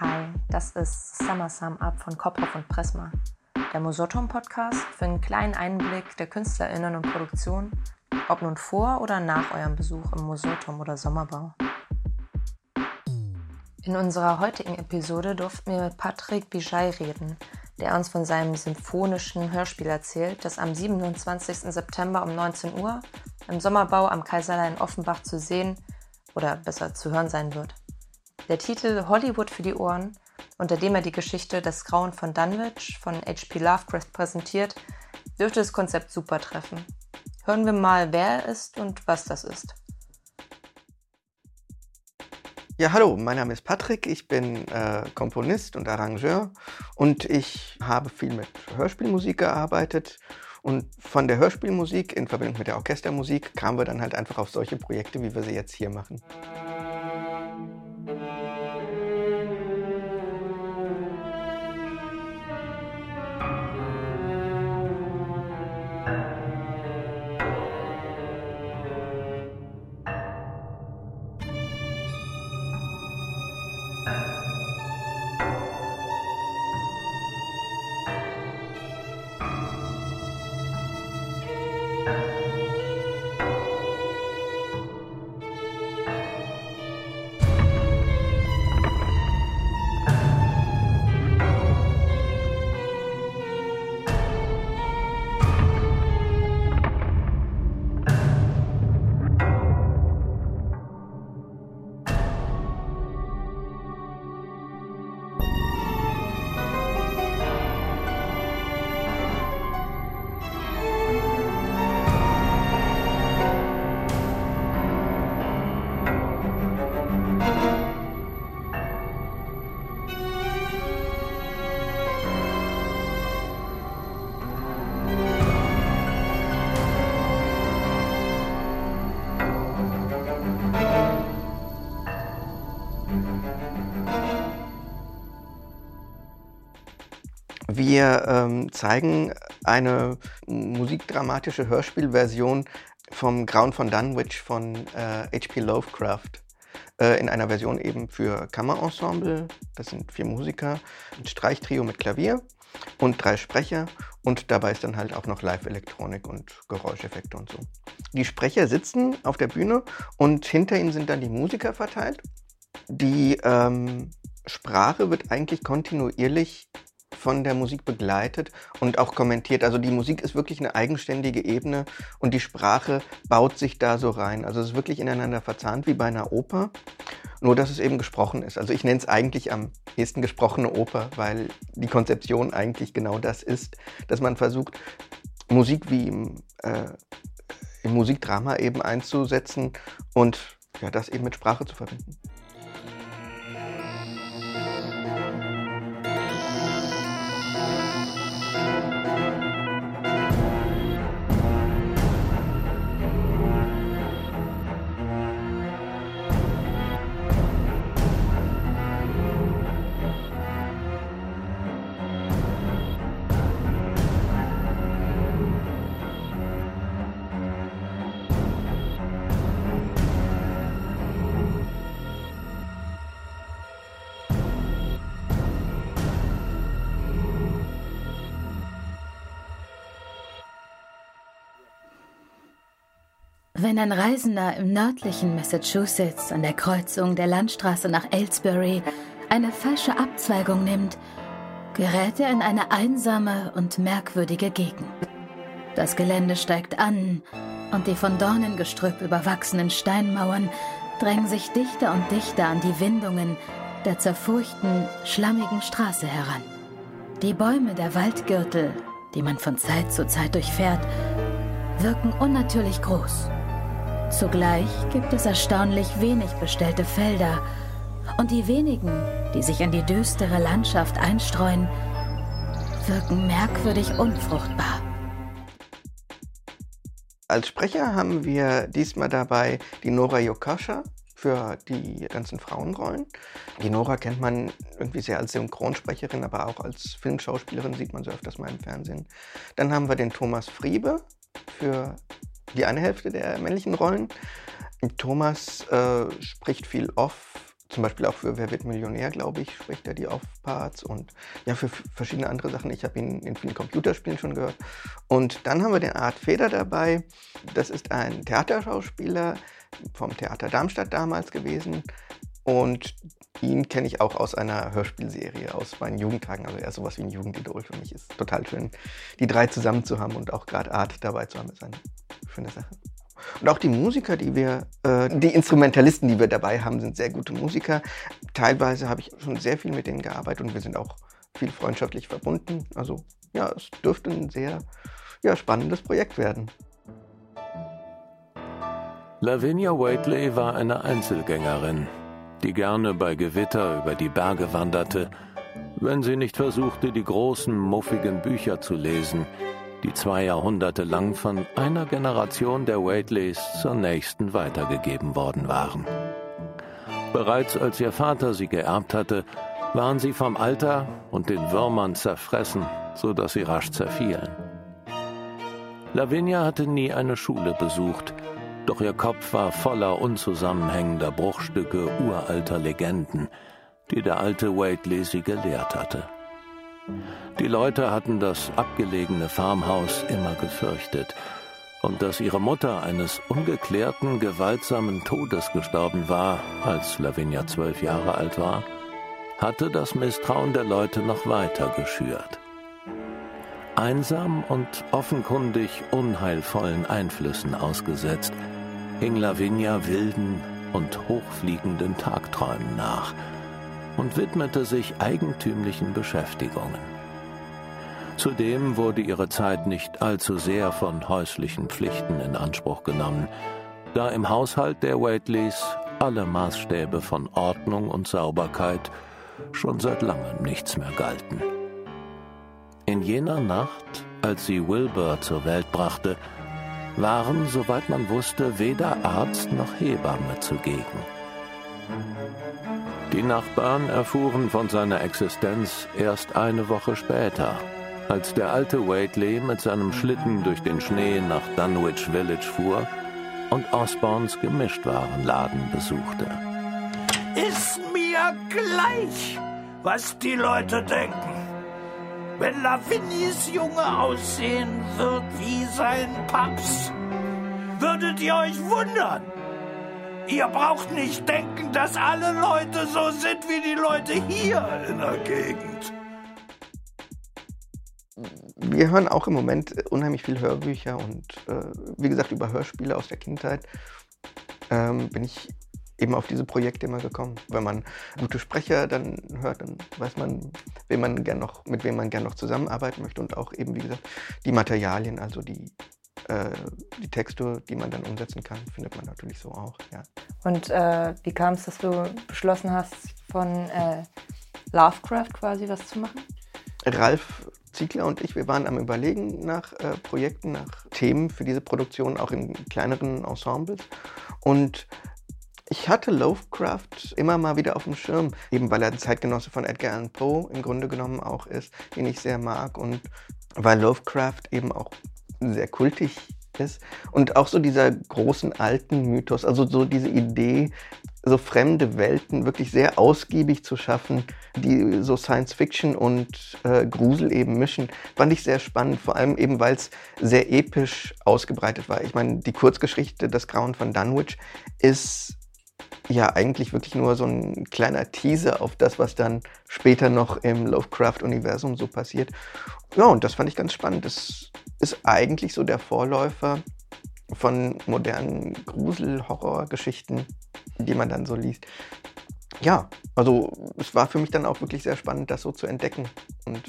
Hi, das ist Summer Sum Up von Kopf und Prisma, der Mosotom-Podcast für einen kleinen Einblick der KünstlerInnen und Produktion, ob nun vor oder nach eurem Besuch im Mosotom oder Sommerbau. In unserer heutigen Episode durften wir mit Patrick Bijay reden, der uns von seinem symphonischen Hörspiel erzählt, das am 27. September um 19 Uhr im Sommerbau am Kaiserlein Offenbach zu sehen oder besser zu hören sein wird. Der Titel Hollywood für die Ohren, unter dem er die Geschichte Das Grauen von Dunwich von H.P. Lovecraft präsentiert, dürfte das Konzept super treffen. Hören wir mal, wer er ist und was das ist. Ja, hallo, mein Name ist Patrick, ich bin äh, Komponist und Arrangeur und ich habe viel mit Hörspielmusik gearbeitet und von der Hörspielmusik in Verbindung mit der Orchestermusik kamen wir dann halt einfach auf solche Projekte, wie wir sie jetzt hier machen. Wir ähm, zeigen eine musikdramatische Hörspielversion vom Grauen von Dunwich von äh, H.P. Lovecraft äh, in einer Version eben für Kammerensemble. Das sind vier Musiker, ein Streichtrio mit Klavier und drei Sprecher und dabei ist dann halt auch noch Live-Elektronik und Geräuscheffekte und so. Die Sprecher sitzen auf der Bühne und hinter ihnen sind dann die Musiker verteilt. Die ähm, Sprache wird eigentlich kontinuierlich von der Musik begleitet und auch kommentiert. Also die Musik ist wirklich eine eigenständige Ebene und die Sprache baut sich da so rein. Also es ist wirklich ineinander verzahnt wie bei einer Oper, nur dass es eben gesprochen ist. Also ich nenne es eigentlich am ehesten gesprochene Oper, weil die Konzeption eigentlich genau das ist, dass man versucht, Musik wie im, äh, im Musikdrama eben einzusetzen und ja, das eben mit Sprache zu verbinden. Wenn ein Reisender im nördlichen Massachusetts an der Kreuzung der Landstraße nach Aylesbury eine falsche Abzweigung nimmt, gerät er in eine einsame und merkwürdige Gegend. Das Gelände steigt an und die von Dornengestrüpp überwachsenen Steinmauern drängen sich dichter und dichter an die Windungen der zerfurchten, schlammigen Straße heran. Die Bäume der Waldgürtel, die man von Zeit zu Zeit durchfährt, wirken unnatürlich groß. Zugleich gibt es erstaunlich wenig bestellte Felder und die wenigen, die sich in die düstere Landschaft einstreuen, wirken merkwürdig unfruchtbar. Als Sprecher haben wir diesmal dabei die Nora Yokasha für die ganzen Frauenrollen. Die Nora kennt man irgendwie sehr als Synchronsprecherin, aber auch als Filmschauspielerin sieht man sie öfters mal im Fernsehen. Dann haben wir den Thomas Friebe für die eine Hälfte der männlichen Rollen. Thomas äh, spricht viel off, zum Beispiel auch für Wer wird Millionär, glaube ich, spricht er die Off-Parts und ja, für verschiedene andere Sachen. Ich habe ihn in vielen Computerspielen schon gehört. Und dann haben wir den Art Feder dabei. Das ist ein Theaterschauspieler vom Theater Darmstadt damals gewesen. Und ihn kenne ich auch aus einer Hörspielserie aus meinen Jugendtagen. Also er ist sowas wie ein Jugendidol für mich. Ist total schön, die drei zusammen zu haben und auch gerade Art dabei zu haben, ist eine schöne Sache. Und auch die Musiker, die wir, äh, die Instrumentalisten, die wir dabei haben, sind sehr gute Musiker. Teilweise habe ich schon sehr viel mit denen gearbeitet und wir sind auch viel freundschaftlich verbunden. Also ja, es dürfte ein sehr ja, spannendes Projekt werden. Lavinia Waitley war eine Einzelgängerin, die gerne bei Gewitter über die Berge wanderte, wenn sie nicht versuchte, die großen, muffigen Bücher zu lesen, die zwei Jahrhunderte lang von einer Generation der Waitleys zur nächsten weitergegeben worden waren. Bereits als ihr Vater sie geerbt hatte, waren sie vom Alter und den Würmern zerfressen, so dass sie rasch zerfielen. Lavinia hatte nie eine Schule besucht, doch ihr Kopf war voller unzusammenhängender Bruchstücke uralter Legenden, die der alte Waitley sie gelehrt hatte. Die Leute hatten das abgelegene Farmhaus immer gefürchtet, und dass ihre Mutter eines ungeklärten, gewaltsamen Todes gestorben war, als Lavinia zwölf Jahre alt war, hatte das Misstrauen der Leute noch weiter geschürt. Einsam und offenkundig unheilvollen Einflüssen ausgesetzt, hing Lavinia wilden und hochfliegenden Tagträumen nach und widmete sich eigentümlichen Beschäftigungen. Zudem wurde ihre Zeit nicht allzu sehr von häuslichen Pflichten in Anspruch genommen, da im Haushalt der Waitleys alle Maßstäbe von Ordnung und Sauberkeit schon seit langem nichts mehr galten. In jener Nacht, als sie Wilbur zur Welt brachte, waren, soweit man wusste, weder Arzt noch Hebamme zugegen. Die Nachbarn erfuhren von seiner Existenz erst eine Woche später, als der alte Waitley mit seinem Schlitten durch den Schnee nach Dunwich Village fuhr und Osborns Gemischtwarenladen besuchte. Ist mir gleich, was die Leute denken. Wenn Lavinis Junge aussehen wird wie sein Paps, würdet ihr euch wundern. Ihr braucht nicht denken, dass alle Leute so sind wie die Leute hier in der Gegend wir hören auch im Moment unheimlich viel Hörbücher und äh, wie gesagt über Hörspiele aus der Kindheit ähm, bin ich eben auf diese Projekte immer gekommen. Wenn man gute Sprecher dann hört, dann weiß man, wem man gern noch, mit wem man gerne noch zusammenarbeiten möchte und auch eben, wie gesagt, die Materialien, also die, äh, die Texte, die man dann umsetzen kann, findet man natürlich so auch. Ja. Und äh, wie kam es, dass du beschlossen hast, von äh, Lovecraft quasi was zu machen? Ralf Ziegler und ich, wir waren am Überlegen nach äh, Projekten, nach Themen für diese Produktion, auch in kleineren Ensembles. Und ich hatte Lovecraft immer mal wieder auf dem Schirm, eben weil er ein Zeitgenosse von Edgar Allan Poe im Grunde genommen auch ist, den ich sehr mag und weil Lovecraft eben auch sehr kultig ist und auch so dieser großen alten Mythos, also so diese Idee, so fremde Welten wirklich sehr ausgiebig zu schaffen, die so Science Fiction und äh, Grusel eben mischen, fand ich sehr spannend, vor allem eben, weil es sehr episch ausgebreitet war. Ich meine, die Kurzgeschichte Das Grauen von Dunwich ist ja eigentlich wirklich nur so ein kleiner Teaser auf das, was dann später noch im Lovecraft-Universum so passiert. Ja, und das fand ich ganz spannend. Das ist eigentlich so der Vorläufer von modernen Grusel-Horror-Geschichten, die man dann so liest. Ja, also es war für mich dann auch wirklich sehr spannend, das so zu entdecken und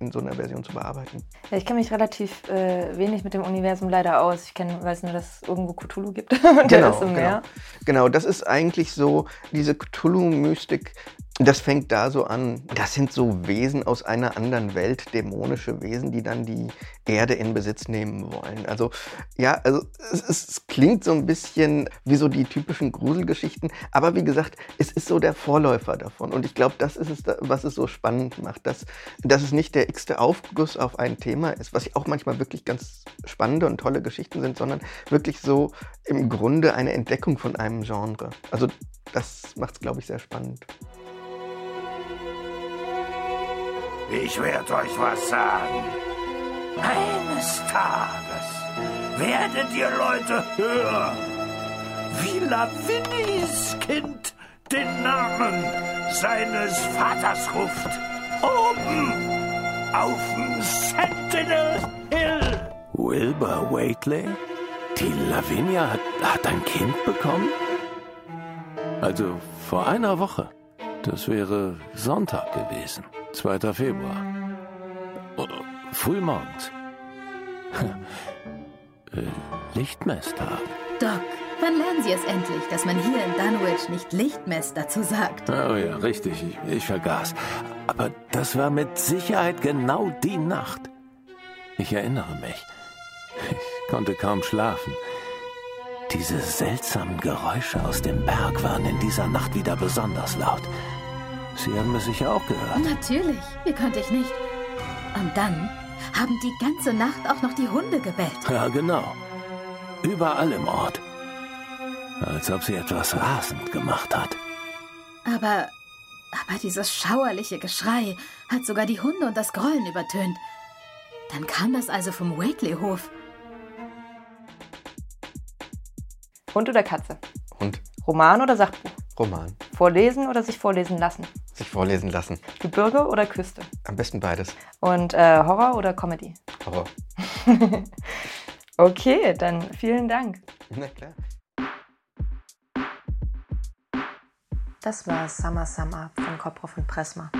in so einer Version zu bearbeiten. Ja, ich kenne mich relativ äh, wenig mit dem Universum leider aus. Ich kenn, weiß nur, dass es irgendwo Cthulhu gibt. Genau. Genau. genau, das ist eigentlich so diese Cthulhu-Mystik das fängt da so an. Das sind so Wesen aus einer anderen Welt, dämonische Wesen, die dann die Erde in Besitz nehmen wollen. Also ja, also es, es, klingt so ein bisschen wie so die typischen Gruselgeschichten, aber wie gesagt, es ist so der Vorläufer davon. Und ich glaube, das ist es, was es so spannend macht, dass, dass es nicht der x-te Aufguss auf ein Thema ist, was auch manchmal wirklich ganz spannende und tolle Geschichten sind, sondern wirklich so im Grunde eine Entdeckung von einem Genre. Also das macht es, glaube ich, sehr spannend. Ich werde euch was sagen. Eines Tages werdet ihr Leute hören, wie Lavinis Kind den Namen seines Vaters ruft. Oben auf dem Sentinel Hill. Wilbur Waitley? Die Lavinia hat, hat ein Kind bekommen? Also vor einer Woche. Das wäre Sonntag gewesen, 2. Februar. Oh, frühmorgens. Äh, Lichtmesstag. Doc, wann lernen Sie es endlich, dass man hier in Dunwich nicht Lichtmess dazu sagt? Oh ja, richtig, ich, ich vergaß. Aber das war mit Sicherheit genau die Nacht. Ich erinnere mich. Ich konnte kaum schlafen. Diese seltsamen Geräusche aus dem Berg waren in dieser Nacht wieder besonders laut. Sie haben es sicher auch gehört. Natürlich, wie konnte ich nicht? Und dann haben die ganze Nacht auch noch die Hunde gebellt. Ja, genau. Überall im Ort. Als ob sie etwas rasend gemacht hat. Aber, aber dieses schauerliche Geschrei hat sogar die Hunde und das Grollen übertönt. Dann kam das also vom Waitley-Hof. Hund oder Katze? Hund, Roman oder Sachbuch? Roman, Vorlesen oder sich vorlesen lassen? sich vorlesen lassen. Gebirge oder Küste? Am besten beides. Und äh, Horror oder Comedy? Horror. Okay, dann vielen Dank. Na klar. Das war Summer Summer von Koproff und Pressma.